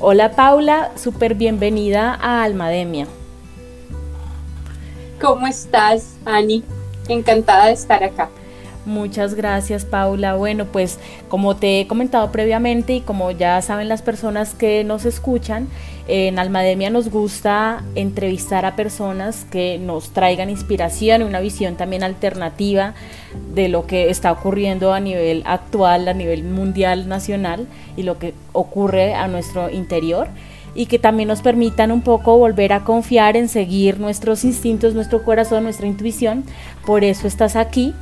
Hola Paula, súper bienvenida a Almademia. ¿Cómo estás, Ani? Encantada de estar acá. Muchas gracias Paula. Bueno, pues como te he comentado previamente y como ya saben las personas que nos escuchan, en Almademia nos gusta entrevistar a personas que nos traigan inspiración y una visión también alternativa de lo que está ocurriendo a nivel actual, a nivel mundial, nacional y lo que ocurre a nuestro interior y que también nos permitan un poco volver a confiar en seguir nuestros instintos, nuestro corazón, nuestra intuición. Por eso estás aquí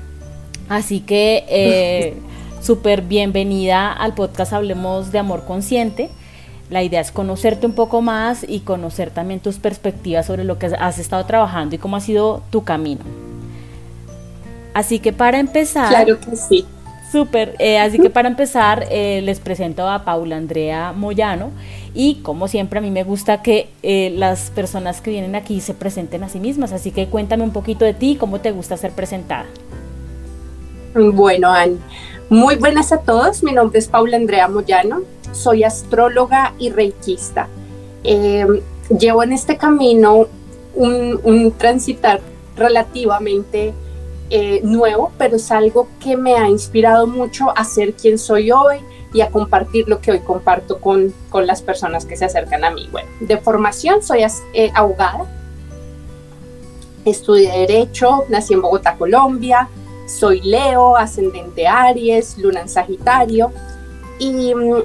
Así que eh, súper bienvenida al podcast Hablemos de Amor Consciente. La idea es conocerte un poco más y conocer también tus perspectivas sobre lo que has estado trabajando y cómo ha sido tu camino. Así que para empezar... Claro que sí. Súper, eh, así que para empezar eh, les presento a Paula Andrea Moyano y como siempre a mí me gusta que las personas que vienen aquí se presenten a sí mismas, así que cuéntame un poquito de ti y cómo te gusta ser presentada. Bueno, Anne, muy buenas a todos. Mi nombre es Paula Andrea Moyano. Soy astróloga y reikista. Em, llevo en este camino un, transitar relativamente eh, nuevo, pero es algo que me ha inspirado mucho a ser quien soy hoy y a compartir lo que hoy comparto con, las personas que se acercan a mí. Bueno, de formación soy eh, abogada, estudié Derecho, nací en Bogotá, Colombia, soy Leo, ascendente Aries, luna en Sagitario. Y mm,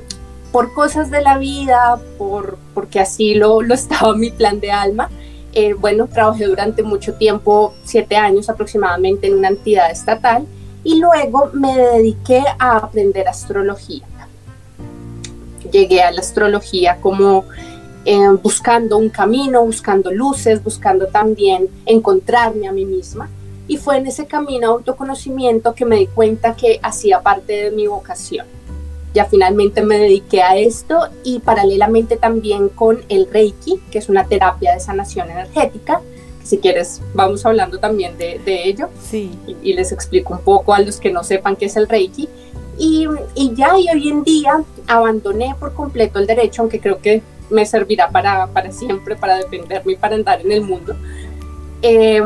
por cosas de la vida, por, porque así lo, lo estaba mi plan de alma, eh, bueno, trabajé durante mucho tiempo, siete años aproximadamente, en una entidad estatal y luego me dediqué a aprender astrología. Llegué a la astrología como eh, buscando un camino, buscando luces, buscando también encontrarme a mí misma. Y fue en ese camino de autoconocimiento que me di cuenta que hacía parte de mi vocación. Ya finalmente me dediqué a esto y paralelamente también con el Reiki, que es una terapia de sanación energética. Si quieres, vamos hablando también de, ello. Sí. Y, les explico un poco a los que no sepan qué es el Reiki. Y, y, ya, y hoy en día abandoné por completo el derecho, aunque creo que me servirá para, para siempre, para defenderme y para andar en el mundo. Eh,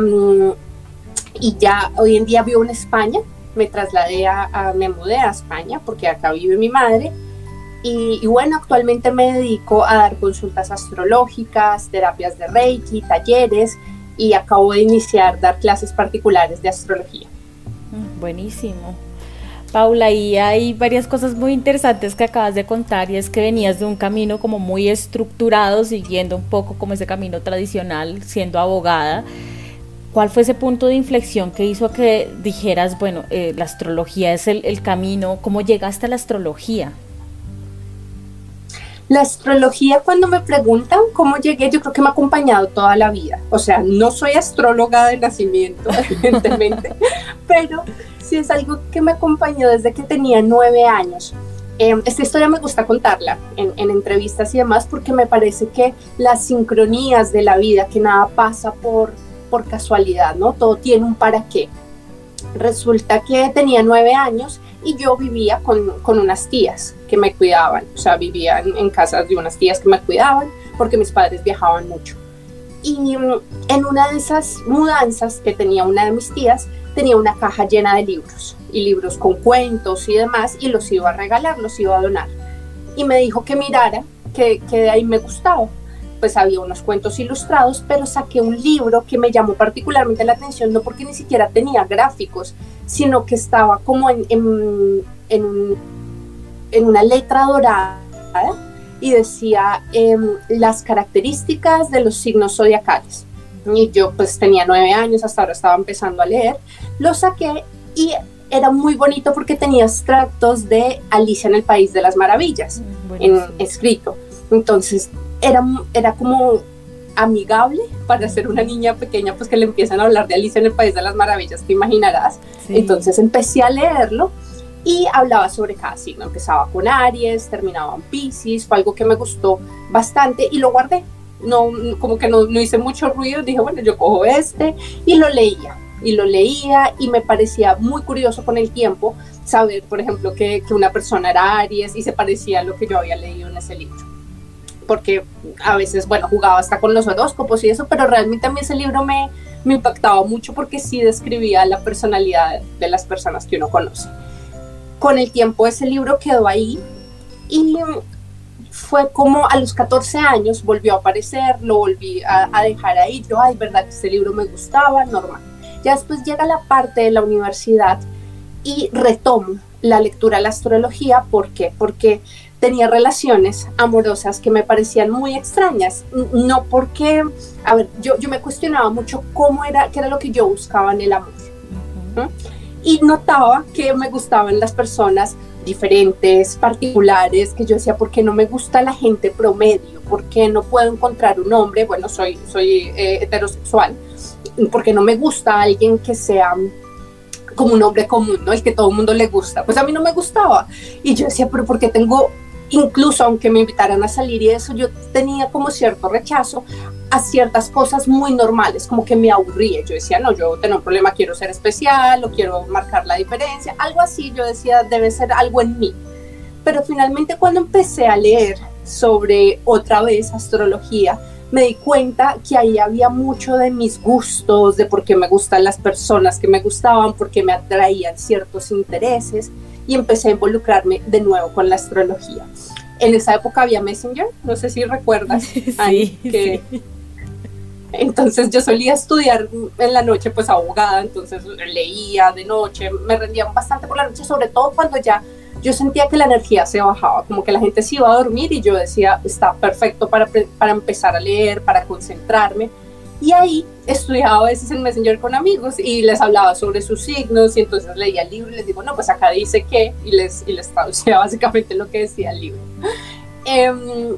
y ya hoy en día vivo en España, me trasladé a, me mudé a España porque acá vive mi madre y, bueno, actualmente me dedico a dar consultas astrológicas, terapias de Reiki, talleres y acabo de iniciar dar clases particulares de astrología. Mm, buenísimo. Paula, y hay varias cosas muy interesantes que acabas de contar y es que venías de un camino como muy estructurado, siguiendo un poco como ese camino tradicional, siendo abogada ¿Cuál fue ese punto de inflexión que hizo que dijeras, bueno, eh, la astrología es el, camino? ¿Cómo llegaste a la astrología? La astrología, cuando me preguntan cómo llegué, yo creo que me ha acompañado toda la vida. O sea, no soy astróloga de nacimiento, evidentemente, pero sí es algo que me acompañó desde que tenía nueve años. Em, esta historia me gusta contarla en, entrevistas y demás porque me parece que las sincronías de la vida, que nada pasa por por casualidad, ¿no? Todo tiene un para qué. Resulta que tenía nueve años y yo vivía con, con unas tías que me cuidaban, o sea, vivía en, casas de unas tías que me cuidaban porque mis padres viajaban mucho. Y mm, en una de esas mudanzas que tenía una de mis tías, tenía una caja llena de libros y libros con cuentos y demás y los iba a regalar, los iba a donar. Y me dijo que mirara que, que de ahí me gustaba pues había unos cuentos ilustrados, pero saqué un libro que me llamó particularmente la atención, no porque ni siquiera tenía gráficos, sino que estaba como en, en, una letra dorada y decía em, las características de los signos zodiacales. Y yo pues tenía nueve años, hasta ahora estaba empezando a leer, lo saqué y era muy bonito porque tenía extractos de Alicia en el País de las Maravillas en, escrito. Entonces era, era como amigable para ser una niña pequeña, pues que le empiezan a hablar de Alicia en el País de las Maravillas, te imaginarás. Entonces empecé a leerlo y hablaba sobre cada signo. Empezaba con Aries, terminaba en Pisces, fue algo que me gustó bastante y lo guardé. No, como que no, no hice mucho ruido, dije, bueno, yo cojo este y lo leía. Y lo leía y me parecía muy curioso con el tiempo saber, por ejemplo, que, que una persona era Aries y se parecía a lo que yo había leído en ese libro porque a veces, bueno, jugaba hasta con los horóscopos y eso, pero realmente a mí ese libro me, me impactaba mucho porque sí describía la personalidad de las personas que uno conoce. Con el tiempo ese libro quedó ahí y fue como a los 14 años volvió a aparecer, lo volví a, dejar ahí, yo, ay, verdad que este libro me gustaba, normal. Ya después llega la parte de la universidad y retomo la lectura de la astrología, ¿por qué? Porque tenía relaciones amorosas que me parecían muy extrañas. No porque, a ver, yo, yo me cuestionaba mucho cómo era, qué era lo que yo buscaba en el amor. Y notaba que me gustaban las personas diferentes, particulares, que yo decía, ¿por qué no me gusta la gente promedio? ¿Por qué no puedo encontrar un hombre? Bueno, soy, soy eh, heterosexual. ¿Por qué no me gusta alguien que sea como un hombre común, ¿no? El que todo el mundo le gusta. Pues a mí no me gustaba. Y yo decía, pero ¿por qué tengo incluso aunque me invitaran a salir y eso, yo tenía como cierto rechazo a ciertas cosas muy normales, como que me aburría. Yo decía, no, yo tengo un problema, quiero ser especial o quiero marcar la diferencia, algo así. Yo decía, debe ser algo en mí. Pero finalmente cuando empecé a leer sobre otra vez astrología, me di cuenta que ahí había mucho de mis gustos, de por qué me gustan las personas que me gustaban, por qué me atraían ciertos intereses y empecé a involucrarme de nuevo con la astrología. En esa época había Messenger, no sé si recuerdas, sí, que entonces yo solía estudiar en la noche pues abogada, entonces leía de noche, me rendía bastante por la noche, sobre todo cuando ya yo sentía que la energía se bajaba, como que la gente se iba a dormir y yo decía, está perfecto para, para empezar a leer, para concentrarme. Y ahí estudiaba a veces en Messenger con amigos y les hablaba sobre sus signos y entonces leía el libro y les digo, no, pues acá dice que y les, y les traducía básicamente lo que decía el libro. Em,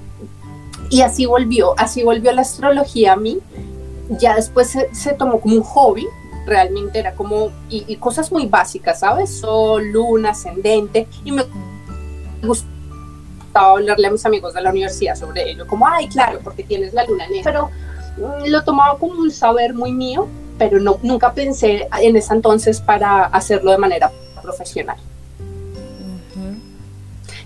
y así volvió, así volvió la astrología a mí. Ya después se, tomó como un hobby, realmente era como, y, cosas muy básicas, ¿sabes? Sol, luna, ascendente, y me gustaba hablarle a mis amigos de la universidad sobre ello, como, ay, claro, porque tienes la luna negra. Pero lo tomaba como un saber muy mío, pero no, nunca pensé en ese entonces para hacerlo de manera profesional.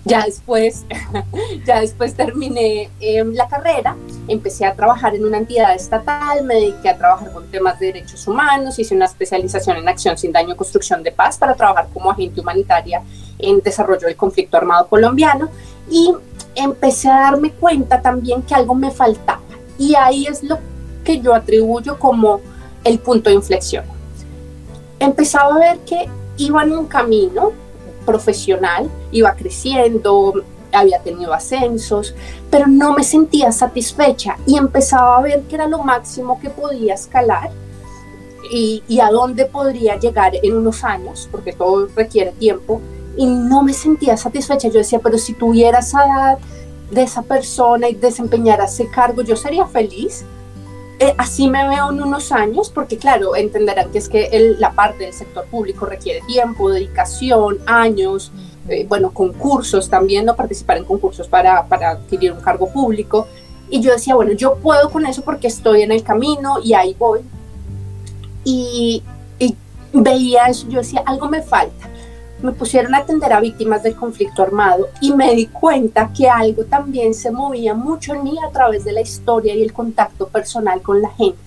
Ya después, ya después terminé em, la carrera, empecé a trabajar en una entidad estatal, me dediqué a trabajar con temas de derechos humanos, hice una especialización en acción sin daño, construcción de paz para trabajar como agente humanitaria en desarrollo del conflicto armado colombiano y empecé a darme cuenta también que algo me faltaba y ahí es lo que yo atribuyo como el punto de inflexión. Empezaba a ver que iba en un camino profesional, iba creciendo, había tenido ascensos, pero no me sentía satisfecha y empezaba a ver que era lo máximo que podía escalar y, y, a dónde podría llegar en unos años, porque todo requiere tiempo, y no me sentía satisfecha. Yo decía, pero si tuviera esa edad, de esa persona y desempeñar ese cargo, yo sería feliz. Eh, así me veo en unos años, porque claro, entenderán que es que la parte del sector público requiere tiempo, dedicación, años, eh, bueno, concursos también, no participar en concursos para, para adquirir un cargo público. Y yo decía, bueno, yo puedo con eso porque estoy en el camino y ahí voy. Y, y veía eso, yo decía, algo me falta me pusieron a atender a víctimas del conflicto armado y me di cuenta que algo también se movía mucho en mí a través de la historia y el contacto personal con la gente.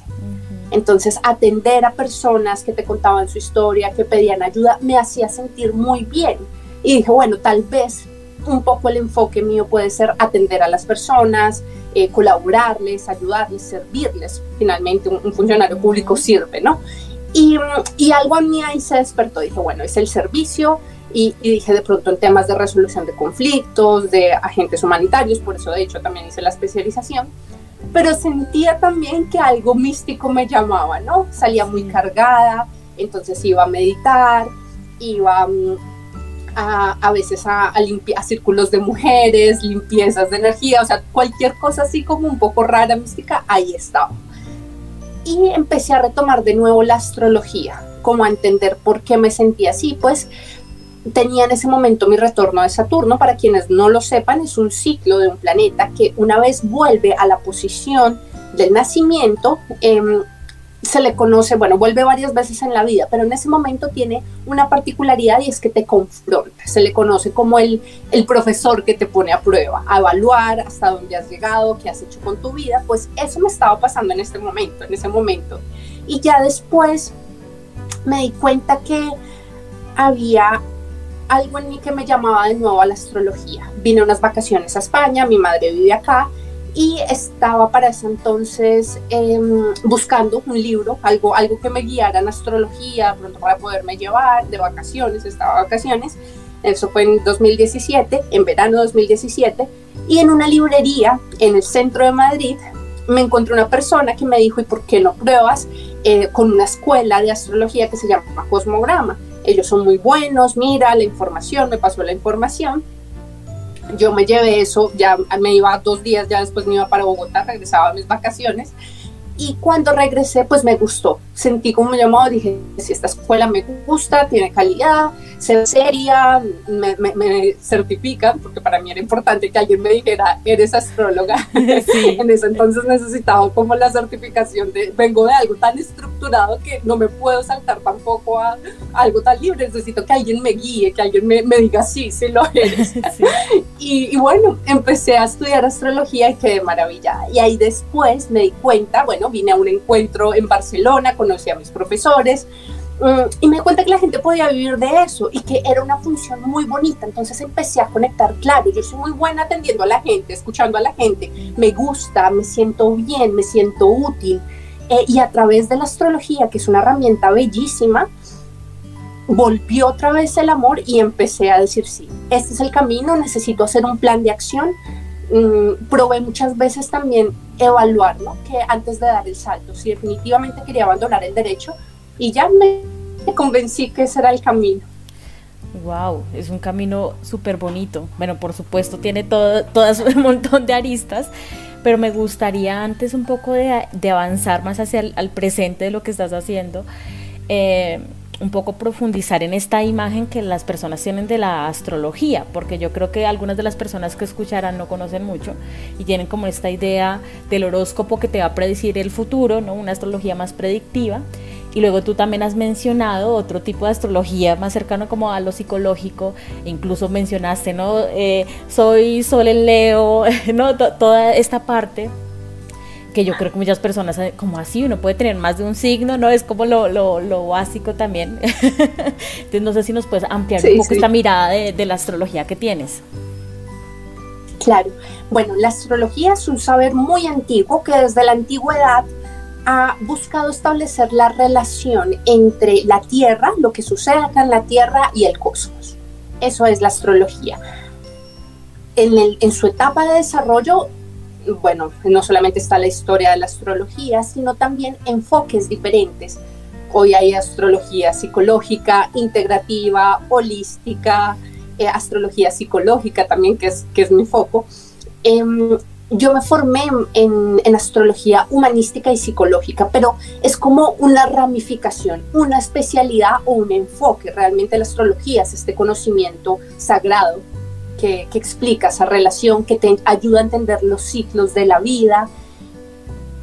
Entonces, atender a personas que te contaban su historia, que pedían ayuda, me hacía sentir muy bien. Y dije, bueno, tal vez un poco el enfoque mío puede ser atender a las personas, eh, colaborarles, ayudarles, servirles. Finalmente, un, funcionario público sirve, ¿no? Y, algo a mí ahí se despertó, dije, bueno, es el servicio, y, dije de pronto en temas de resolución de conflictos, de agentes humanitarios, por eso de hecho también hice la especialización, pero sentía también que algo místico me llamaba, ¿no? Salía muy cargada, entonces iba a meditar, iba mm, a, a veces a, a, a círculos de mujeres, limpiezas de energía, o sea, cualquier cosa así como un poco rara, mística, ahí estaba y empecé a retomar de nuevo la astrología, como a entender por qué me sentía así, pues tenía en ese momento mi retorno de Saturno, para quienes no lo sepan, es un ciclo de un planeta que una vez vuelve a la posición del nacimiento, em, se le conoce, bueno, vuelve varias veces en la vida, pero en ese momento tiene una particularidad y es que te confronta. Se le conoce como el, el profesor que te pone a prueba, a evaluar hasta dónde has llegado, qué has hecho con tu vida. Pues eso me estaba pasando en este momento, en ese momento. Y ya después me di cuenta que había algo en mí que me llamaba de nuevo a la astrología. Vine unas vacaciones a España, mi madre vive acá y estaba para ese entonces em, buscando un libro, algo, algo que me guiara en astrología, pronto para poderme llevar de vacaciones, estaba de vacaciones. Eso fue en 2017, en verano de 2017, y en una librería en el centro de Madrid me encontré una persona que me dijo, ¿y por qué no pruebas eh, con una escuela de astrología que se llama Cosmograma? Ellos son muy buenos, mira la información, me pasó la información yo me llevé eso, ya me iba dos días, ya después me iba para Bogotá, regresaba a mis vacaciones y cuando regresé, pues me gustó. Sentí como me llamó, dije, si esta escuela me gusta, tiene calidad, se seria, me, me, certifican, porque para mí era importante que alguien me dijera, eres astróloga. en ese entonces necesitaba como la certificación de, vengo de algo tan estructurado que no me puedo saltar tampoco a, algo tan libre. Necesito que alguien me guíe, que alguien me, me diga, sí, sí lo eres. Y, y bueno, empecé a estudiar astrología y quedé maravillada. Y ahí después me di cuenta, bueno, Vine a un encuentro en Barcelona, conocí a mis profesores mm, y me di cuenta que la gente podía vivir de eso y que era una función muy bonita. Entonces empecé a conectar, claro, yo soy muy buena atendiendo a la gente, escuchando a la gente, me gusta, me siento bien, me siento útil. Eh, y a través de la astrología, que es una herramienta bellísima, volvió otra vez el amor y empecé a decir, sí, este es el camino, necesito hacer un plan de acción, Mm, probé muchas veces también evaluar, ¿no? Que antes de dar el salto, si definitivamente quería abandonar el derecho y ya me, convencí que ese era el camino. Wow, es un camino súper bonito. Bueno, por supuesto tiene todo, todas un montón de aristas, pero me gustaría antes un poco de, avanzar más hacia el presente de lo que estás haciendo. Eh, un poco profundizar en esta imagen que las personas tienen de la astrología, porque yo creo que algunas de las personas que escucharán no conocen mucho y tienen como esta idea del horóscopo que te va a predecir el futuro, ¿no? Una astrología más predictiva. Y luego tú también has mencionado otro tipo de astrología más cercano como a lo psicológico, incluso mencionaste, ¿no? Eh, soy Sol en Leo, ¿no? toda esta parte que yo creo que muchas personas, eh, como así, uno puede tener más de un signo, ¿no? Es como lo, lo, lo básico también. Entonces, no sé si nos puedes ampliar un poco esta mirada de, de, la astrología que tienes. Claro. Bueno, la astrología es un saber muy antiguo que desde la antigüedad ha buscado establecer la relación entre la Tierra, lo que sucede acá en la Tierra y el cosmos. Eso es la astrología. En, el, en su etapa de desarrollo bueno, no solamente está la historia de la astrología, sino también enfoques diferentes. Hoy hay astrología psicológica, integrativa, holística, eh, astrología psicológica también, que es, que es mi foco. Em, yo me formé en, en, astrología humanística y psicológica, pero es como una ramificación, una especialidad o un enfoque. Realmente la astrología es este conocimiento sagrado que, explica esa relación, que te ayuda a entender los ciclos de la vida.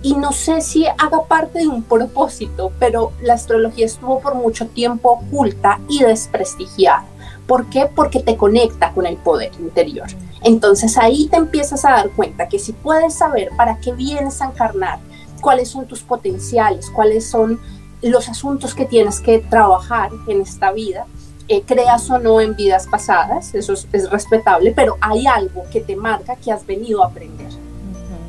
Y no sé si haga parte de un propósito, pero la astrología estuvo por mucho tiempo oculta y desprestigiada. ¿Por qué? Porque te conecta con el poder interior. Entonces ahí te empiezas a dar cuenta que si puedes saber para qué vienes a encarnar, cuáles son tus potenciales, cuáles son los asuntos que tienes que trabajar en esta vida, eh, creas o no en vidas pasadas, eso es, respetable, pero hay algo que te marca que has venido a aprender,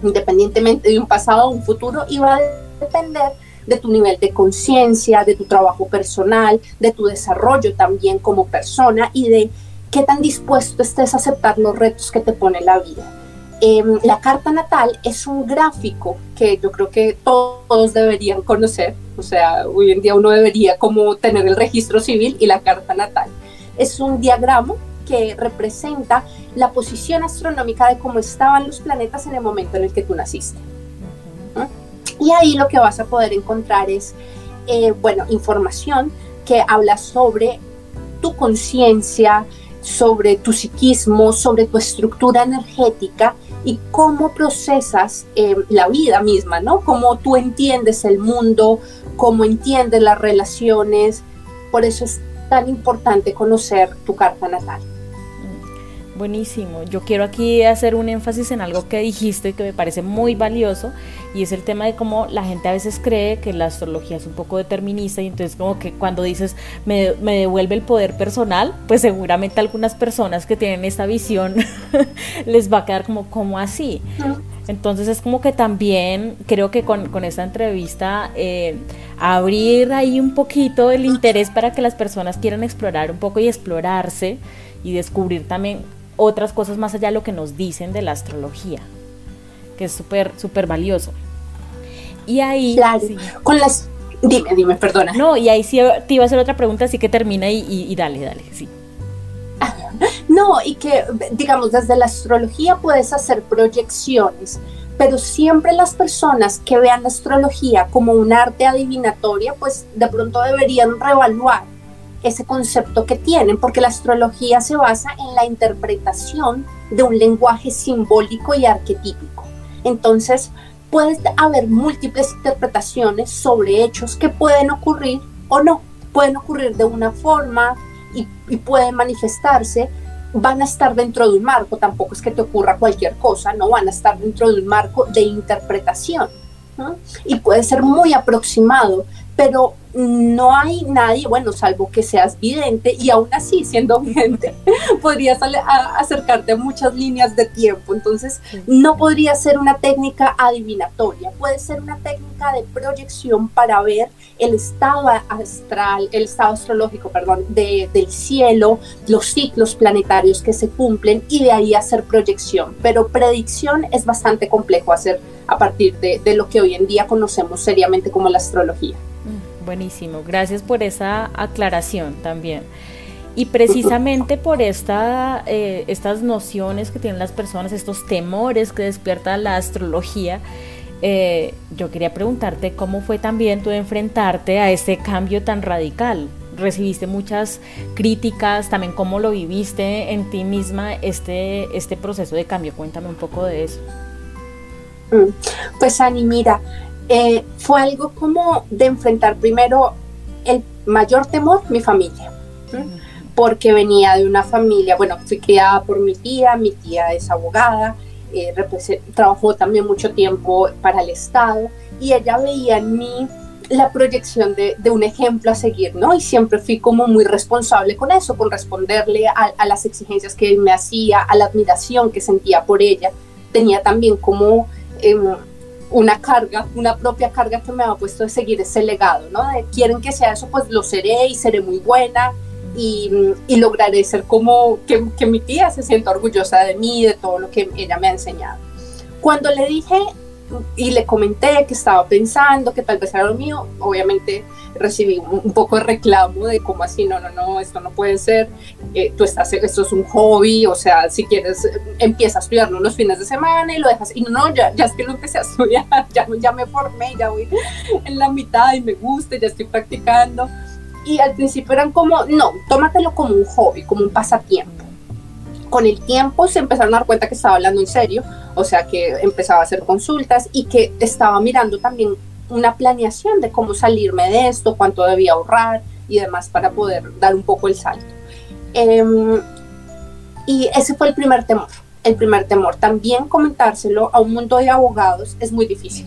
independientemente de un pasado o un futuro, y va a depender de tu nivel de conciencia, de tu trabajo personal, de tu desarrollo también como persona y de qué tan dispuesto estés a aceptar los retos que te pone la vida. Em, la carta natal es un gráfico que yo creo que todos deberían conocer, o sea, hoy en día uno debería como tener el registro civil y la carta natal. Es un diagrama que representa la posición astronómica de cómo estaban los planetas en el momento en el que tú naciste. Y ahí lo que vas a poder encontrar es, eh, bueno, información que habla sobre tu conciencia, sobre tu psiquismo, sobre tu estructura energética y cómo procesas eh, la vida misma, ¿no? Cómo tú entiendes el mundo, cómo entiendes las relaciones. Por eso es tan importante conocer tu carta natal. Buenísimo. Yo quiero aquí hacer un énfasis en algo que dijiste que me parece muy valioso y es el tema de cómo la gente a veces cree que la astrología es un poco determinista y entonces como que cuando dices me, me devuelve el poder personal, pues seguramente algunas personas que tienen esta visión les va a quedar como, como así? Entonces es como que también creo que con, con esta entrevista eh, abrir ahí un poquito el interés para que las personas quieran explorar un poco y explorarse y descubrir también otras cosas más allá de lo que nos dicen de la astrología, que es súper, súper valioso. Y ahí... Claro, con las... Dime, dime, perdona. No, y ahí sí te iba a hacer otra pregunta, así que termina y, y, dale, dale, sí. No, y que, digamos, desde la astrología puedes hacer proyecciones, pero siempre las personas que vean la astrología como un arte adivinatoria, pues de pronto deberían reevaluar ese concepto que tienen, porque la astrología se basa en la interpretación de un lenguaje simbólico y arquetípico. Entonces, puede haber múltiples interpretaciones sobre hechos que pueden ocurrir o no, pueden ocurrir de una forma y, pueden manifestarse, van a estar dentro de un marco, tampoco es que te ocurra cualquier cosa, no van a estar dentro de un marco de interpretación. Y puede ser muy aproximado, pero no hay nadie, bueno, salvo que seas vidente y aún así siendo vidente podrías acercarte a muchas líneas de tiempo. Entonces, no podría ser una técnica adivinatoria, puede ser una técnica de proyección para ver el estado astral, el estado astrológico, perdón, de, del cielo, los ciclos planetarios que se cumplen y de ahí hacer proyección. Pero predicción es bastante complejo hacer a partir de, de lo que hoy en día conocemos seriamente como la astrología. Buenísimo, gracias por esa aclaración también. Y precisamente por esta, eh, estas nociones que tienen las personas, estos temores que despierta la astrología, eh, yo quería preguntarte cómo fue también tú enfrentarte a este cambio tan radical. Recibiste muchas críticas, también cómo lo viviste en ti misma este, este proceso de cambio. Cuéntame un poco de eso. Mm, pues Ani, mira, eh, fue algo como de enfrentar primero el mayor temor, mi familia, porque venía de una familia, bueno, fui criada por mi tía, mi tía es abogada, eh, trabajó también mucho tiempo para el Estado y ella veía en mí la proyección de, un ejemplo a seguir, ¿no? Y siempre fui como muy responsable con eso, con responderle a, las exigencias que me hacía, a la admiración que sentía por ella. Tenía también como... Em, una carga, una propia carga que me ha puesto de seguir ese legado, ¿no? De quieren que sea eso, pues lo seré y seré muy buena y, y lograré ser como que, que, mi tía se sienta orgullosa de mí, de todo lo que ella me ha enseñado. Cuando le dije y le comenté que estaba pensando que tal vez era lo mío, obviamente recibí un, poco de reclamo de cómo así, no, no, no, esto no puede ser, eh, tú estás, esto es un hobby, o sea, si quieres, empieza a estudiarlo los fines de semana y lo dejas, y no, no, ya, ya es que lo empecé a estudiar, ya, ya me formé, ya voy en la mitad y me gusta, ya estoy practicando. Y al principio eran como, no, tómatelo como un hobby, como un pasatiempo con el tiempo se empezaron a dar cuenta que estaba hablando en serio, o sea que empezaba a hacer consultas y que estaba mirando también una planeación de cómo salirme de esto, cuánto debía ahorrar y demás para poder dar un poco el salto. Em, y ese fue el primer temor, el primer temor. También comentárselo a un mundo de abogados es muy difícil.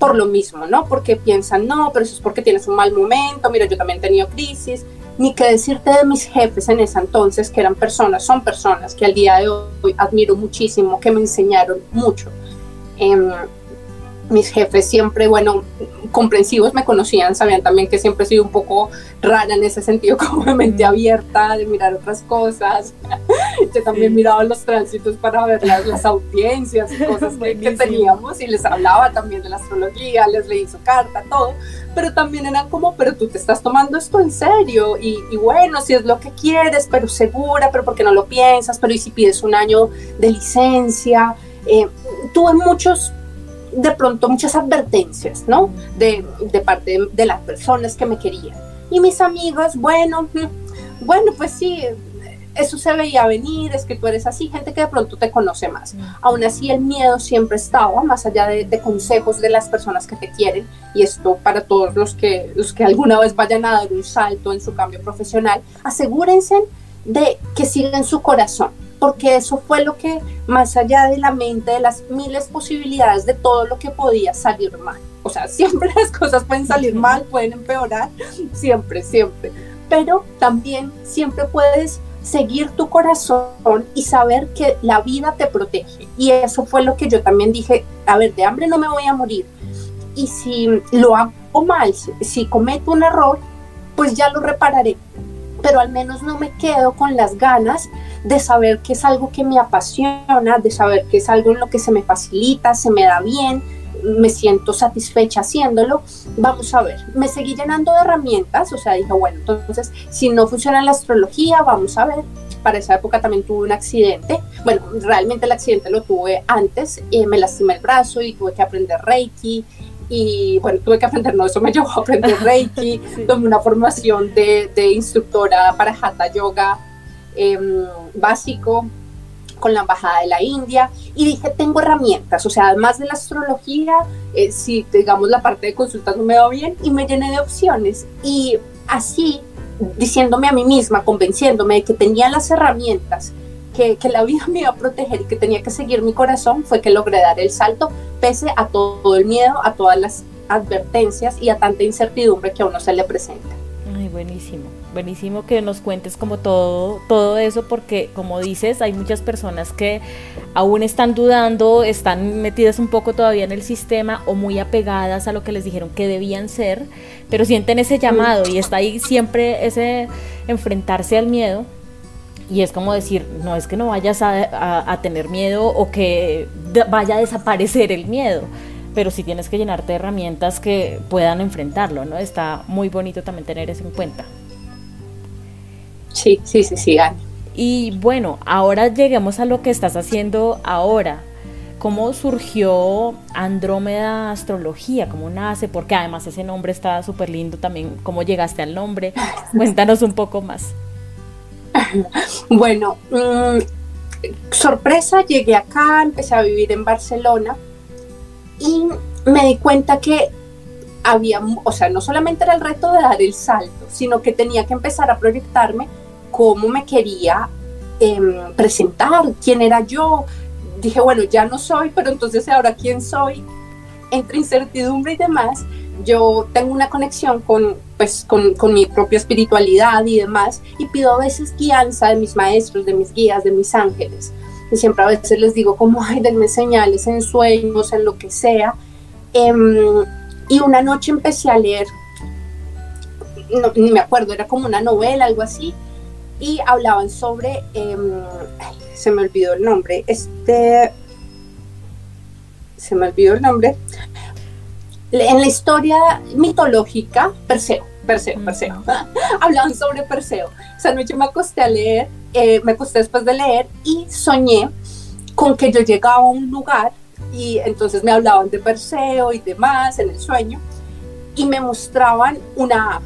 Por lo mismo, ¿no? Porque piensan, no, pero eso es porque tienes un mal momento, mira, yo también he tenido crisis, ni qué decirte de mis jefes en ese entonces, que eran personas, son personas que al día de hoy admiro muchísimo, que me enseñaron mucho. Em, mis jefes siempre, bueno, comprensivos me conocían, sabían también que siempre he sido un poco rara en ese sentido, como de mente abierta, de mirar otras cosas. Yo también miraba los tránsitos para ver las, audiencias y cosas que, que, teníamos y les hablaba también de la astrología, les leí su carta, todo. Pero también eran como, pero tú te estás tomando esto en serio y, y bueno, si es lo que quieres, pero segura, pero porque no lo piensas, pero y si pides un año de licencia. Eh, tuve muchos de pronto muchas advertencias, ¿no? De, de parte de, las personas que me querían. Y mis amigos, bueno, mm, bueno, pues sí, eso se veía venir, es que tú eres así, gente que de pronto te conoce más. Aún así el miedo siempre estaba, más allá de, consejos de las personas que te quieren, y esto para todos los que, los que alguna vez vayan a dar un salto en su cambio profesional, asegúrense de que sigan su corazón, porque eso fue lo que, más allá de la mente, de las miles posibilidades de todo lo que podía salir mal. O sea, siempre las cosas pueden salir mal, pueden empeorar, siempre, siempre. Pero también siempre puedes seguir tu corazón y saber que la vida te protege. Y eso fue lo que yo también dije, a ver, de hambre no me voy a morir. Y si lo hago mal, si, cometo un error, pues ya lo repararé. Pero al menos no me quedo con las ganas de saber que es algo que me apasiona, de saber que es algo en lo que se me facilita, se me da bien, me siento satisfecha haciéndolo, vamos a ver, me seguí llenando de herramientas, o sea, dije, bueno, entonces, si no funciona la astrología, vamos a ver, para esa época también tuve un accidente, bueno, realmente el accidente lo tuve antes, eh, me lastimé el brazo y tuve que aprender Reiki, y bueno, tuve que aprender, no, eso me llevó a aprender Reiki, tomé una formación de, de instructora para Hatha Yoga em, básico, con la Embajada de la India y dije, tengo herramientas, o sea, además de la astrología, eh, si digamos la parte de consultas no me va bien y me llené de opciones y así diciéndome a mí misma, convenciéndome de que tenía las herramientas, que, que, la vida me iba a proteger y que tenía que seguir mi corazón, fue que logré dar el salto pese a todo el miedo, a todas las advertencias y a tanta incertidumbre que a uno se le presenta. Ay, buenísimo buenísimo que nos cuentes como todo, todo eso, porque como dices, hay muchas personas que aún están dudando, están metidas un poco todavía en el sistema o muy apegadas a lo que les dijeron que debían ser, pero sienten ese llamado y está ahí siempre ese enfrentarse al miedo. Y es como decir, no es que no vayas a, a tener miedo o que vaya a desaparecer el miedo, pero sí tienes que llenarte de herramientas que puedan enfrentarlo, ¿no? Está muy bonito también tener eso en cuenta. Sí, sí, sí, sí, Y bueno, ahora lleguemos a lo que estás haciendo ahora. ¿Cómo surgió Andrómeda Astrología? ¿Cómo nace? Porque además ese nombre está súper lindo también. ¿Cómo llegaste al nombre? Cuéntanos un poco más. Bueno, mm, sorpresa, llegué acá, empecé a vivir en Barcelona y me di cuenta que había, o sea, no solamente era el reto de dar el salto, sino que tenía que empezar a proyectarme cómo me quería em, presentar, quién era yo. Dije, bueno, ya no soy, pero entonces ahora quién soy. Entre incertidumbre y demás, yo tengo una conexión con, pues, con, con, mi propia espiritualidad y demás, y pido a veces guianza de mis maestros, de mis guías, de mis ángeles. Y siempre a veces les digo como, ay, denme señales en sueños, en lo que sea. Em, y una noche empecé a leer, no, ni me acuerdo, era como una novela, algo así, y hablaban sobre, em, se me olvidó el nombre, este, se me olvidó el nombre, en la historia mitológica, Perseo, Perseo, Perseo, hablaban sobre Perseo. Esa noche me acosté a leer, eh, me acosté después de leer y soñé con que yo llegaba a un lugar y entonces me hablaban de Perseo y demás en el sueño y me mostraban una A,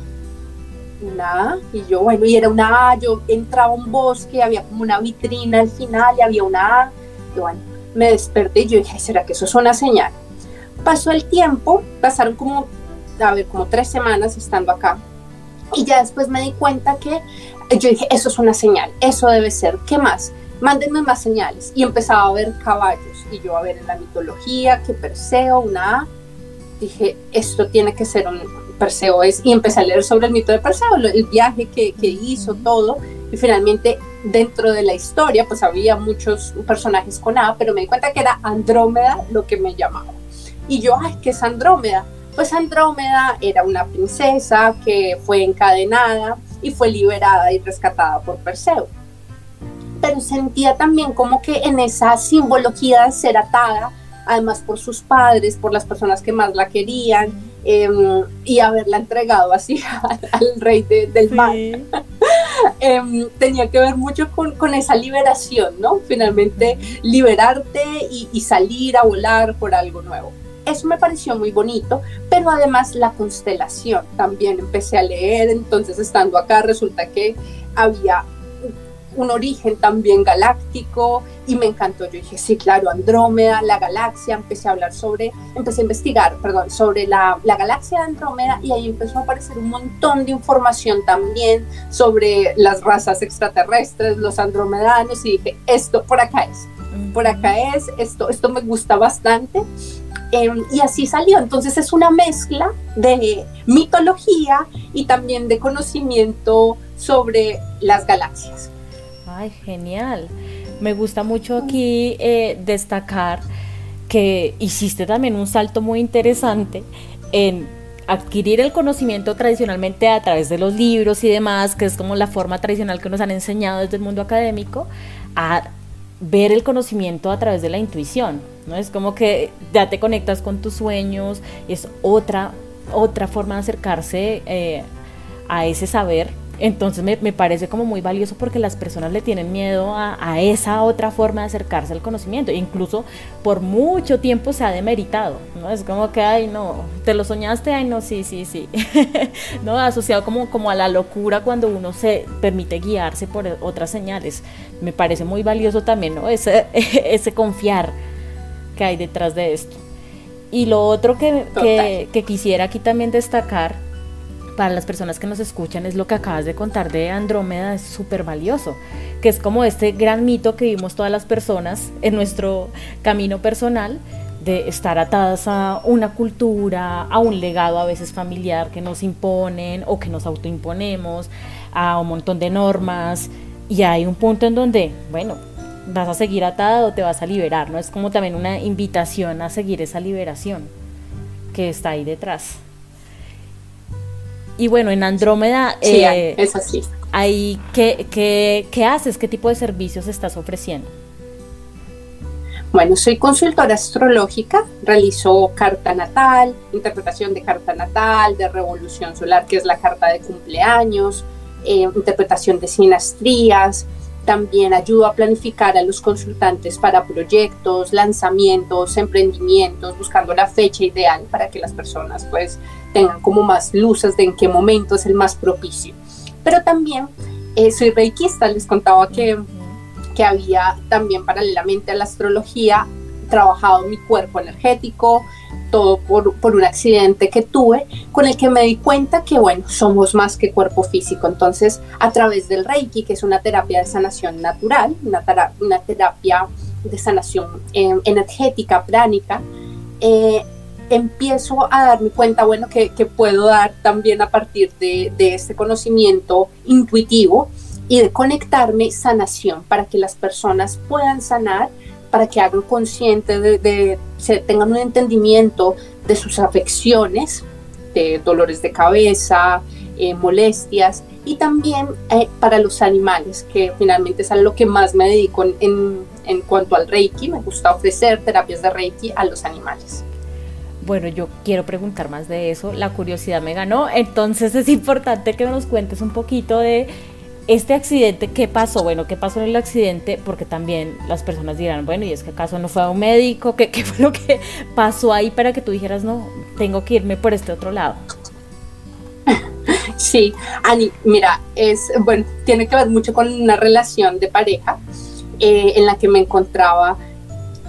una A, y yo, bueno, y era una A, yo entraba a un bosque, había como una vitrina al final y había una A, y bueno, me desperté y yo dije, ¿será que eso es una señal? Pasó el tiempo, pasaron como, a ver, como tres semanas estando acá, y ya después me di cuenta que yo dije, eso es una señal, eso debe ser, ¿qué más? Mándenme más señales. Y empezaba a ver caballos y yo a ver en la mitología que Perseo, una A, dije, esto tiene que ser un Perseo es, y empecé a leer sobre el mito de Perseo, el viaje que, que hizo, todo, y finalmente dentro de la historia, pues había muchos personajes con A, pero me di cuenta que era Andrómeda lo que me llamaba. Y yo, ay, ¿qué es Andrómeda? Pues Andrómeda era una princesa que fue encadenada y fue liberada y rescatada por Perseo pero sentía también como que en esa simbología de ser atada, además por sus padres, por las personas que más la querían, em, y haberla entregado así al, rey del mar, em, tenía que ver mucho con, con, esa liberación, ¿no? Finalmente liberarte y, y salir a volar por algo nuevo eso me pareció muy bonito, pero además la constelación también empecé a leer, entonces estando acá resulta que había un origen también galáctico y me encantó. Yo dije, sí, claro, Andrómeda, la galaxia, empecé a hablar sobre, empecé a investigar, perdón, sobre la, la galaxia de Andrómeda y ahí empezó a aparecer un montón de información también sobre las razas extraterrestres, los andromedanos y dije, esto por acá es, por acá es, esto, esto me gusta bastante. Em, y así salió. Entonces es una mezcla de mitología y también de conocimiento sobre las galaxias. Ay, genial. Me gusta mucho aquí eh, destacar que hiciste también un salto muy interesante en adquirir el conocimiento tradicionalmente a través de los libros y demás, que es como la forma tradicional que nos han enseñado desde el mundo académico, a ver el conocimiento a través de la intuición, ¿no? Es como que ya te conectas con tus sueños, es otra, otra forma de acercarse eh, a ese saber entonces me, parece como muy valioso porque las personas le tienen miedo a, esa otra forma de acercarse al conocimiento. incluso por mucho tiempo se ha demeritado, ¿no? Es como que, ay, no, te lo soñaste, ay, no, sí, sí, sí. ¿No? Asociado como, como a la locura cuando uno se permite guiarse por otras señales. Me parece muy valioso también, ¿no? Ese, ese confiar que hay detrás de esto. Y lo otro que, que, que quisiera aquí también destacar para las personas que nos escuchan es lo que acabas de contar de Andrómeda, es súper valioso, que es como este gran mito que vimos todas las personas en nuestro camino personal de estar atadas a una cultura, a un legado a veces familiar que nos imponen o que nos autoimponemos, a un montón de normas y hay un punto en donde, bueno, vas a seguir atada o te vas a liberar, ¿no? Es como también una invitación a seguir esa liberación que está ahí detrás. Y bueno, en Andrómeda... Eh, es así. Ahí, ¿qué, qué, haces? ¿Qué tipo de servicios estás ofreciendo? Bueno, soy consultora astrológica, realizo carta natal, interpretación de carta natal, de revolución solar, que es la carta de cumpleaños, eh, interpretación de sinastrías, también ayudo a planificar a los consultantes para proyectos, lanzamientos, emprendimientos, buscando la fecha ideal para que las personas pues tengan como más luces de en qué momento es el más propicio. Pero también eh, soy reikista, les contaba que, que había también paralelamente a la astrología trabajado mi cuerpo energético, todo por, por, un accidente que tuve, con el que me di cuenta que, bueno, somos más que cuerpo físico. Entonces, a través del Reiki, que es una terapia de sanación natural, una, una terapia de sanación eh, energética, pránica, eh, empiezo a darme cuenta, bueno, que, que puedo dar también a partir de, de, este conocimiento intuitivo y de conectarme sanación para que las personas puedan sanar, para que hagan consciente de, de tengan un entendimiento de sus afecciones, de dolores de cabeza, eh, molestias y también eh, para los animales, que finalmente es a lo que más me dedico en, en cuanto al Reiki. Me gusta ofrecer terapias de Reiki a los animales. Bueno, yo quiero preguntar más de eso, la curiosidad me ganó, entonces es importante que nos cuentes un poquito de este accidente, ¿qué pasó? Bueno, ¿qué pasó en el accidente? Porque también las personas dirán, bueno, ¿y es que acaso no fue a un médico? ¿Qué, qué fue lo que pasó ahí para que tú dijeras, no, tengo que irme por este otro lado? Sí, Ani, mira, es, bueno, tiene que ver mucho con una relación de pareja eh, en la que me encontraba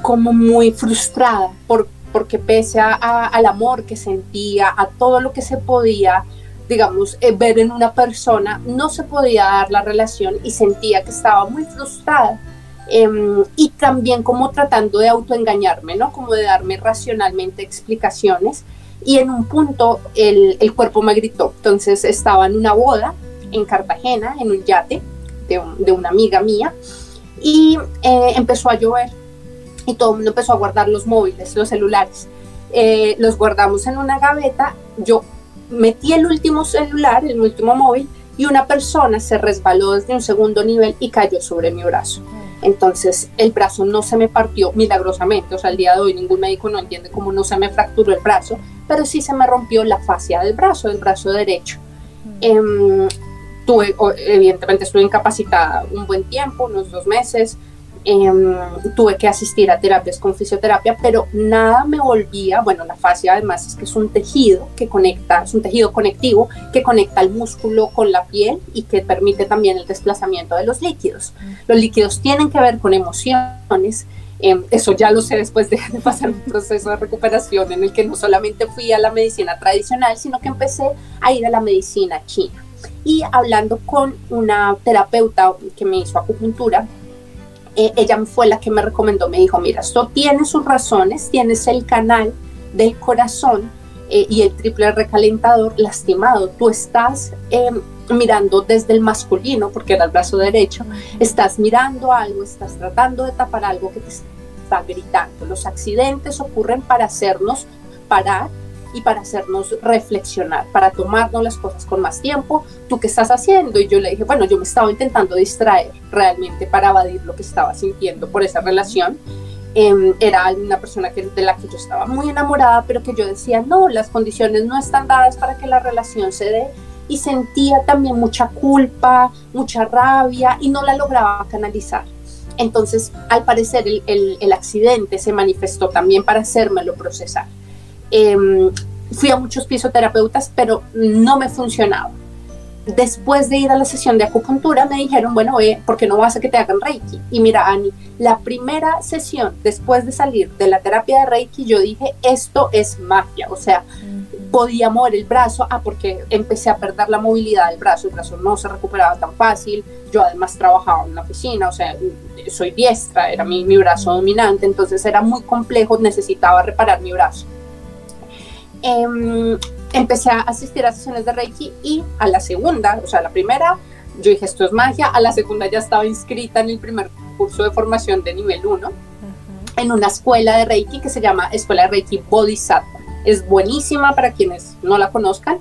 como muy frustrada por porque pese a, al amor que sentía, a todo lo que se podía, digamos, eh, ver en una persona, no se podía dar la relación y sentía que estaba muy frustrada. Em, y también como tratando de autoengañarme, ¿no? Como de darme racionalmente explicaciones. Y en un punto el, el cuerpo me gritó. Entonces estaba en una boda en Cartagena, en un yate de, de una amiga mía, y eh, empezó a llover y todo el mundo empezó a guardar los móviles, los celulares. Eh, los guardamos en una gaveta, yo metí el último celular, el último móvil, y una persona se resbaló desde un segundo nivel y cayó sobre mi brazo. Entonces el brazo no se me partió milagrosamente, o sea, al día de hoy ningún médico no entiende cómo no se me fracturó el brazo, pero sí se me rompió la fascia del brazo, del brazo derecho. Em, tuve, evidentemente estuve incapacitada un buen tiempo, unos dos meses, Em, tuve que asistir a terapias con fisioterapia, pero nada me volvía, bueno, la fascia además es que es un tejido que conecta, es un tejido conectivo que conecta el músculo con la piel y que permite también el desplazamiento de los líquidos. Los líquidos tienen que ver con emociones, em, eso ya lo sé después de, de, pasar un proceso de recuperación en el que no solamente fui a la medicina tradicional, sino que empecé a ir a la medicina china. Y hablando con una terapeuta que me hizo acupuntura, eh, ella fue la que me recomendó, me dijo, mira, esto tiene sus razones, tienes el canal del corazón eh, y el triple recalentador lastimado, tú estás em, mirando desde el masculino, porque era el brazo derecho, estás mirando algo, estás tratando de tapar algo que te está gritando. Los accidentes ocurren para hacernos parar y para hacernos reflexionar, para tomarnos las cosas con más tiempo. ¿Tú qué estás haciendo? Y yo le dije, bueno, yo me estaba intentando distraer realmente para evadir lo que estaba sintiendo por esa relación. Eh, era una persona que, de la que yo estaba muy enamorada, pero que yo decía, no, las condiciones no están dadas para que la relación se dé. Y sentía también mucha culpa, mucha rabia y no la lograba canalizar. Entonces, al parecer, el, el accidente se manifestó también para hacérmelo procesar. Eh, fui a muchos fisioterapeutas, pero no me funcionaba. Después de ir a la sesión de acupuntura, me dijeron, bueno, oye, ¿por qué no vas a que te hagan Reiki? Y mira, Ani, la primera sesión después de salir de la terapia de Reiki, yo dije, esto es magia. O sea, podía mover el brazo, ah, porque empecé a perder la movilidad del brazo, el brazo no se recuperaba tan fácil, yo además trabajaba en la oficina, o sea, soy diestra, era mi, mi brazo dominante, entonces era muy complejo, necesitaba reparar mi brazo eh, empecé a asistir a sesiones de Reiki y a la segunda, o sea, la primera, yo dije, esto es magia, a la segunda ya estaba inscrita en el primer curso de formación de nivel 1 uh -huh. en una escuela de Reiki que se llama Escuela de Reiki Bodhisattva. Es buenísima para quienes no la conozcan,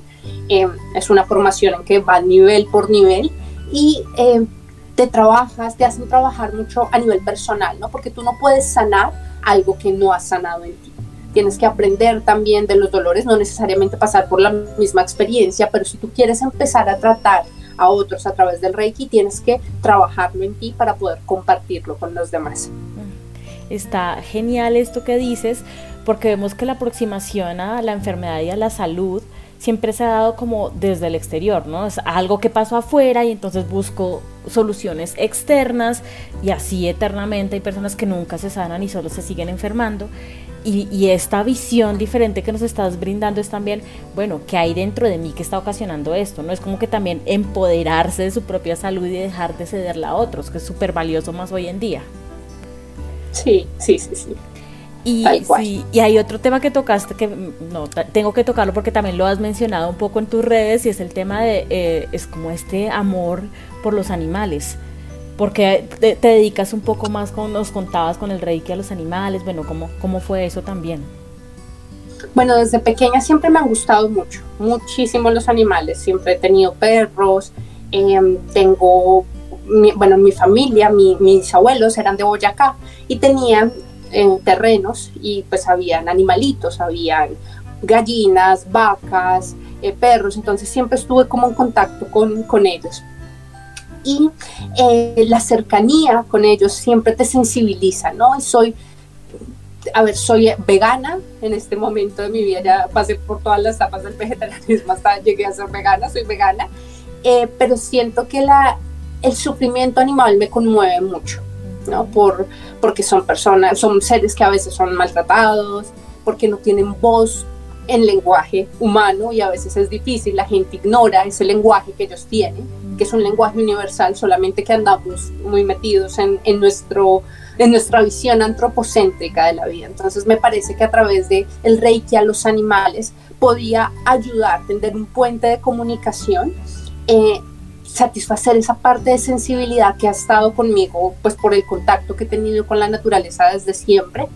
eh, es una formación en que va nivel por nivel y eh, te trabajas, te hacen trabajar mucho a nivel personal, ¿no? Porque tú no puedes sanar algo que no has sanado en ti tienes que aprender también de los dolores, no necesariamente pasar por la misma experiencia, pero si tú quieres empezar a tratar a otros a través del Reiki, tienes que trabajarlo en ti para poder compartirlo con los demás. Está genial esto que dices, porque vemos que la aproximación a la enfermedad y a la salud siempre se ha dado como desde el exterior, ¿no? Es algo que pasó afuera y entonces busco soluciones externas y así eternamente hay personas que nunca se sanan y solo se siguen enfermando. Y, y, esta visión diferente que nos estás brindando es también, bueno, ¿qué hay dentro de mí que está ocasionando esto? No es como que también empoderarse de su propia salud y dejar de cederla a otros, que es súper valioso más hoy en día. Sí, sí, sí, sí. Y, sí, y hay otro tema que tocaste que no tengo que tocarlo porque también lo has mencionado un poco en tus redes y es el tema de eh, es como este amor por los animales porque te, te, dedicas un poco más como nos contabas con el reiki a los animales bueno cómo cómo fue eso también bueno desde pequeña siempre me han gustado mucho muchísimo los animales siempre he tenido perros eh, tengo mi, bueno mi familia mi, mis abuelos eran de Boyacá y tenían en terrenos y pues habían animalitos, habían gallinas, vacas, eh, perros, entonces siempre estuve como en contacto con, con ellos. Y eh, la cercanía con ellos siempre te sensibiliza, ¿no? Y soy, a ver, soy vegana en este momento de mi vida, ya pasé por todas las etapas del vegetarianismo hasta llegué a ser vegana, soy vegana, eh, pero siento que la, el sufrimiento animal me conmueve mucho. ¿no? Por, porque son personas, son seres que a veces son maltratados, porque no tienen voz en lenguaje humano y a veces es difícil, la gente ignora ese lenguaje que ellos tienen, que es un lenguaje universal, solamente que andamos muy metidos en, en, nuestro, en nuestra visión antropocéntrica de la vida. Entonces me parece que a través de el reiki a los animales podía ayudar, tender un puente de comunicación eh, satisfacer esa parte de sensibilidad que ha estado conmigo, pues por el contacto que he tenido con la naturaleza desde siempre.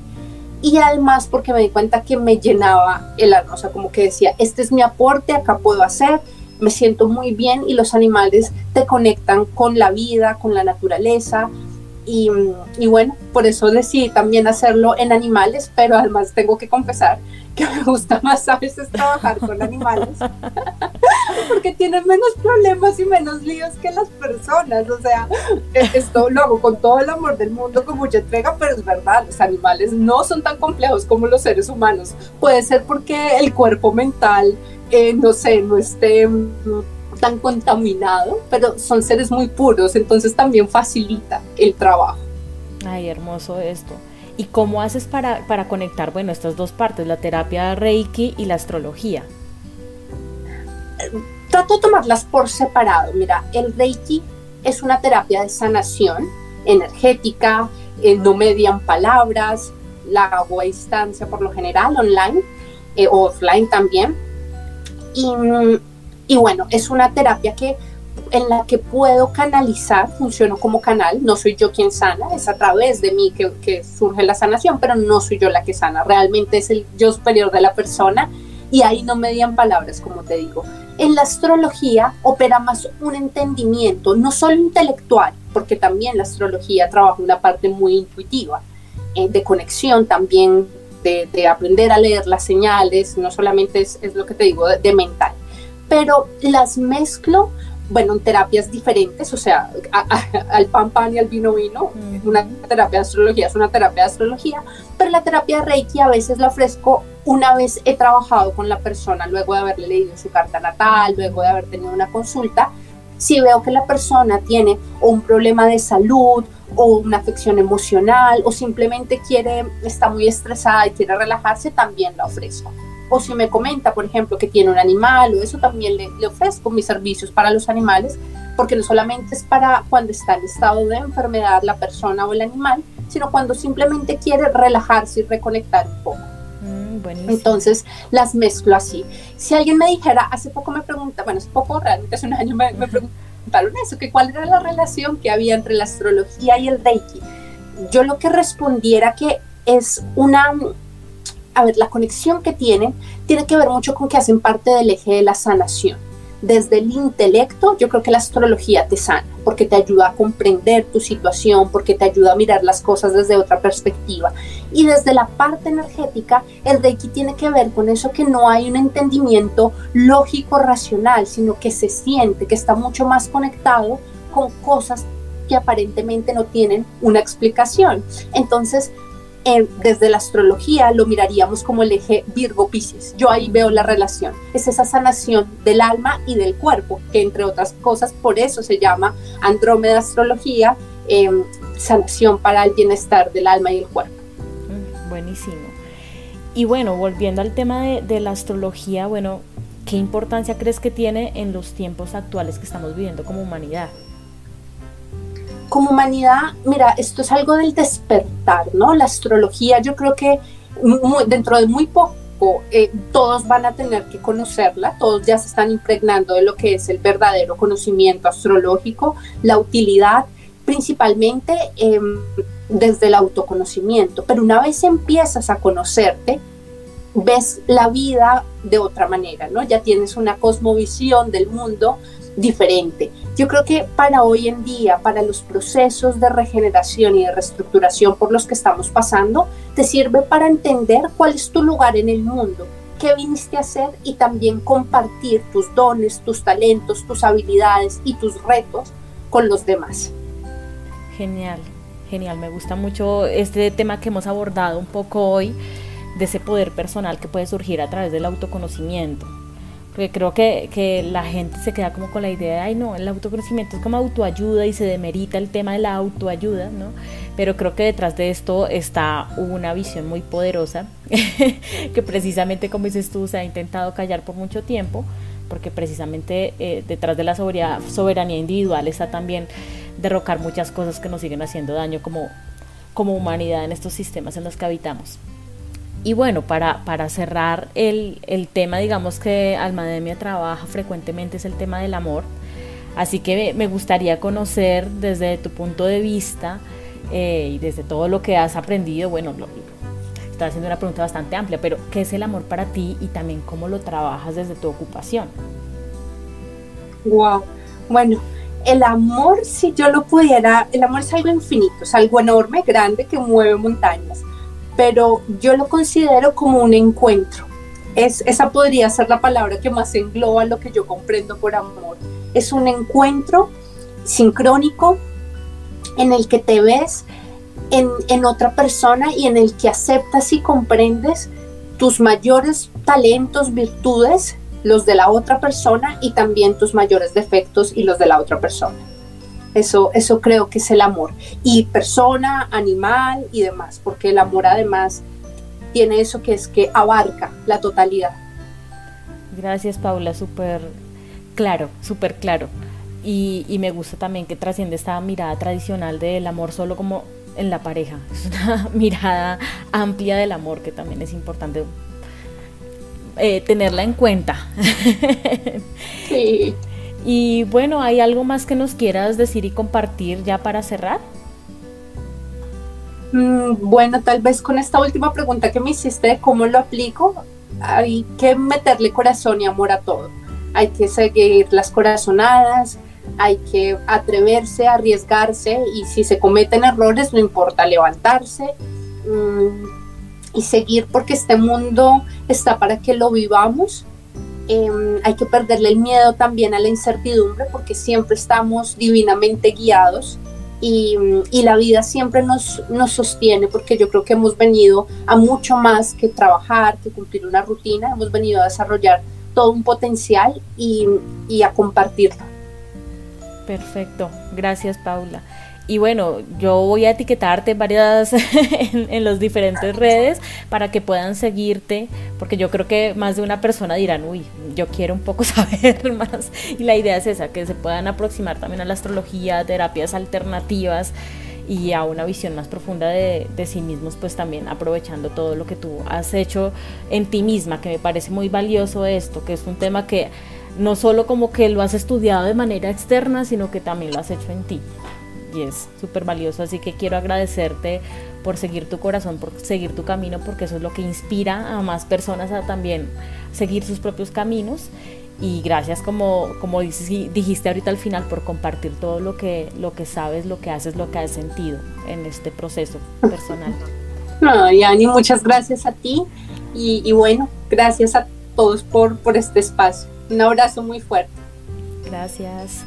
Y además porque me di cuenta que me llenaba el alma, o sea, como que decía, este es mi aporte, acá puedo hacer, me siento muy bien y los animales te conectan con la vida, con la naturaleza y, bueno, por eso decidí también hacerlo en animales, pero además tengo que confesar que me gusta más a veces trabajar con animales, porque tienen menos problemas y menos líos que las personas. O sea, e, esto lo hago con todo el amor del mundo, con mucha entrega, pero es verdad, los animales no son tan complejos como los seres humanos. Puede ser porque el cuerpo mental, eh, no sé, no esté tan contaminado, pero son seres muy puros, entonces también facilita el trabajo. Ay, hermoso esto. ¿Y cómo haces para, para conectar, bueno, estas dos partes, la terapia Reiki y la astrología? Trato de tomarlas por separado. Mira, el Reiki es una terapia de sanación energética, eh, no median palabras, la hago a distancia por lo general, online eh, o offline también. Y mm, y bueno, es una terapia que en la que puedo canalizar, funciono como canal, no soy yo quien sana, es a través de mí que, surge la sanación, pero no soy yo la que sana, realmente es el yo superior de la persona y ahí no median palabras, como te digo. En la astrología opera más un entendimiento, no solo intelectual, porque también la astrología trabaja una parte muy intuitiva, eh, de conexión también, de, aprender a leer las señales, no solamente es, lo que te digo, de mental pero las mezclo, bueno, en terapias diferentes, o sea, al pan pan y al vino vino, una terapia de astrología es una terapia de astrología, pero la terapia de Reiki a veces la ofrezco una vez he trabajado con la persona, luego de haberle leído su carta natal, luego de haber tenido una consulta, si veo que la persona tiene un problema de salud o una afección emocional o simplemente quiere, está muy estresada y quiere relajarse, también la ofrezco o si me comenta, por ejemplo, que tiene un animal o eso también le, le, ofrezco mis servicios para los animales, porque no solamente es para cuando está en estado de enfermedad la persona o el animal, sino cuando simplemente quiere relajarse y reconectar un poco. Mm, Entonces las mezclo así. Si alguien me dijera, hace poco me pregunta, bueno, es poco, realmente hace un año me, me preguntaron eso, que cuál era la relación que había entre la astrología y el Reiki. Yo lo que respondiera que es una a ver, la conexión que tienen tiene que ver mucho con que hacen parte del eje de la sanación. Desde el intelecto, yo creo que la astrología te sana, porque te ayuda a comprender tu situación, porque te ayuda a mirar las cosas desde otra perspectiva. Y desde la parte energética, el Reiki tiene que ver con eso que no hay un entendimiento lógico, racional, sino que se siente, que está mucho más conectado con cosas que aparentemente no tienen una explicación. Entonces, desde la astrología lo miraríamos como el eje Virgo-Pisces. Yo ahí veo la relación. Es esa sanación del alma y del cuerpo, que entre otras cosas por eso se llama Andrómeda Astrología, em, sanación para el bienestar del alma y el cuerpo. Mm, buenísimo. Y bueno, volviendo al tema de, de la astrología, bueno, ¿qué importancia crees que tiene en los tiempos actuales que estamos viviendo como humanidad? Como humanidad, mira, esto es algo del despertar, ¿no? La astrología, yo creo que dentro de muy poco eh, todos van a tener que conocerla, todos ya se están impregnando de lo que es el verdadero conocimiento astrológico, la utilidad, principalmente em, desde el autoconocimiento. Pero una vez empiezas a conocerte, ves la vida de otra manera, ¿no? Ya tienes una cosmovisión del mundo diferente. Yo creo que para hoy en día, para los procesos de regeneración y de reestructuración por los que estamos pasando, te sirve para entender cuál es tu lugar en el mundo, qué viniste a hacer y también compartir tus dones, tus talentos, tus habilidades y tus retos con los demás. Genial, genial, me gusta mucho este tema que hemos abordado un poco hoy de ese poder personal que puede surgir a través del autoconocimiento porque creo que, que, la gente se queda como con la idea de, ay no, el autoconocimiento es como autoayuda y se demerita el tema de la autoayuda, ¿no? Pero creo que detrás de esto está una visión muy poderosa que precisamente, como dices tú, se ha intentado callar por mucho tiempo, porque precisamente eh, detrás de la soberanía, individual está también derrocar muchas cosas que nos siguen haciendo daño como, como humanidad en estos sistemas en los que habitamos. Y bueno, para, para cerrar el, el, tema, digamos que Almademia trabaja frecuentemente es el tema del amor. Así que me gustaría conocer desde tu punto de vista eh, y desde todo lo que has aprendido, bueno, lo, estoy haciendo una pregunta bastante amplia, pero ¿qué es el amor para ti y también cómo lo trabajas desde tu ocupación? Wow, bueno, el amor, si yo lo pudiera, el amor es algo infinito, es algo enorme, grande, que mueve montañas, pero yo lo considero como un encuentro. Es, esa podría ser la palabra que más engloba lo que yo comprendo por amor. Es un encuentro sincrónico en el que te ves en, en otra persona y en el que aceptas y comprendes tus mayores talentos, virtudes los de la otra persona y también tus mayores defectos y los de la otra persona. Eso, eso creo que es el amor. Y persona, animal y demás, porque el amor además tiene eso que es que abarca la totalidad. Gracias Paula, súper claro, súper claro. Y, y, me gusta también que trasciende esta mirada tradicional del amor solo como en la pareja. Es una mirada amplia del amor que también es importante eh, tenerla en cuenta. sí. Y bueno, ¿hay algo más que nos quieras decir y compartir ya para cerrar? Mm, bueno, tal vez con esta última pregunta que me hiciste de cómo lo aplico, hay que meterle corazón y amor a todo. Hay que seguir las corazonadas, hay que atreverse, arriesgarse y si se cometen errores no importa levantarse. Mm, y seguir porque este mundo está para que lo vivamos. Em, hay que perderle el miedo también a la incertidumbre porque siempre estamos divinamente guiados y, la vida siempre nos, nos sostiene porque yo creo que hemos venido a mucho más que trabajar, que cumplir una rutina, hemos venido a desarrollar todo un potencial y, y a compartirlo. Perfecto, gracias Paula. Y bueno, yo voy a etiquetarte varias en, en las diferentes redes para que puedan seguirte, porque yo creo que más de una persona dirán, uy, yo quiero un poco saber más. Y la idea es esa, que se puedan aproximar también a la astrología, terapias alternativas y a una visión más profunda de, de, sí mismos, pues también aprovechando todo lo que tú has hecho en ti misma, que me parece muy valioso esto, que es un tema que no solo como que lo has estudiado de manera externa, sino que también lo has hecho en ti y es súper valioso. Así que quiero agradecerte por seguir tu corazón, por seguir tu camino, porque eso es lo que inspira a más personas a también seguir sus propios caminos. Y gracias, como, como dijiste ahorita al final, por compartir todo lo que, lo que sabes, lo que haces, lo que has sentido en este proceso personal. No, Yani, muchas gracias a ti y, y bueno, gracias a todos por, por este espacio. Un abrazo muy fuerte. Gracias.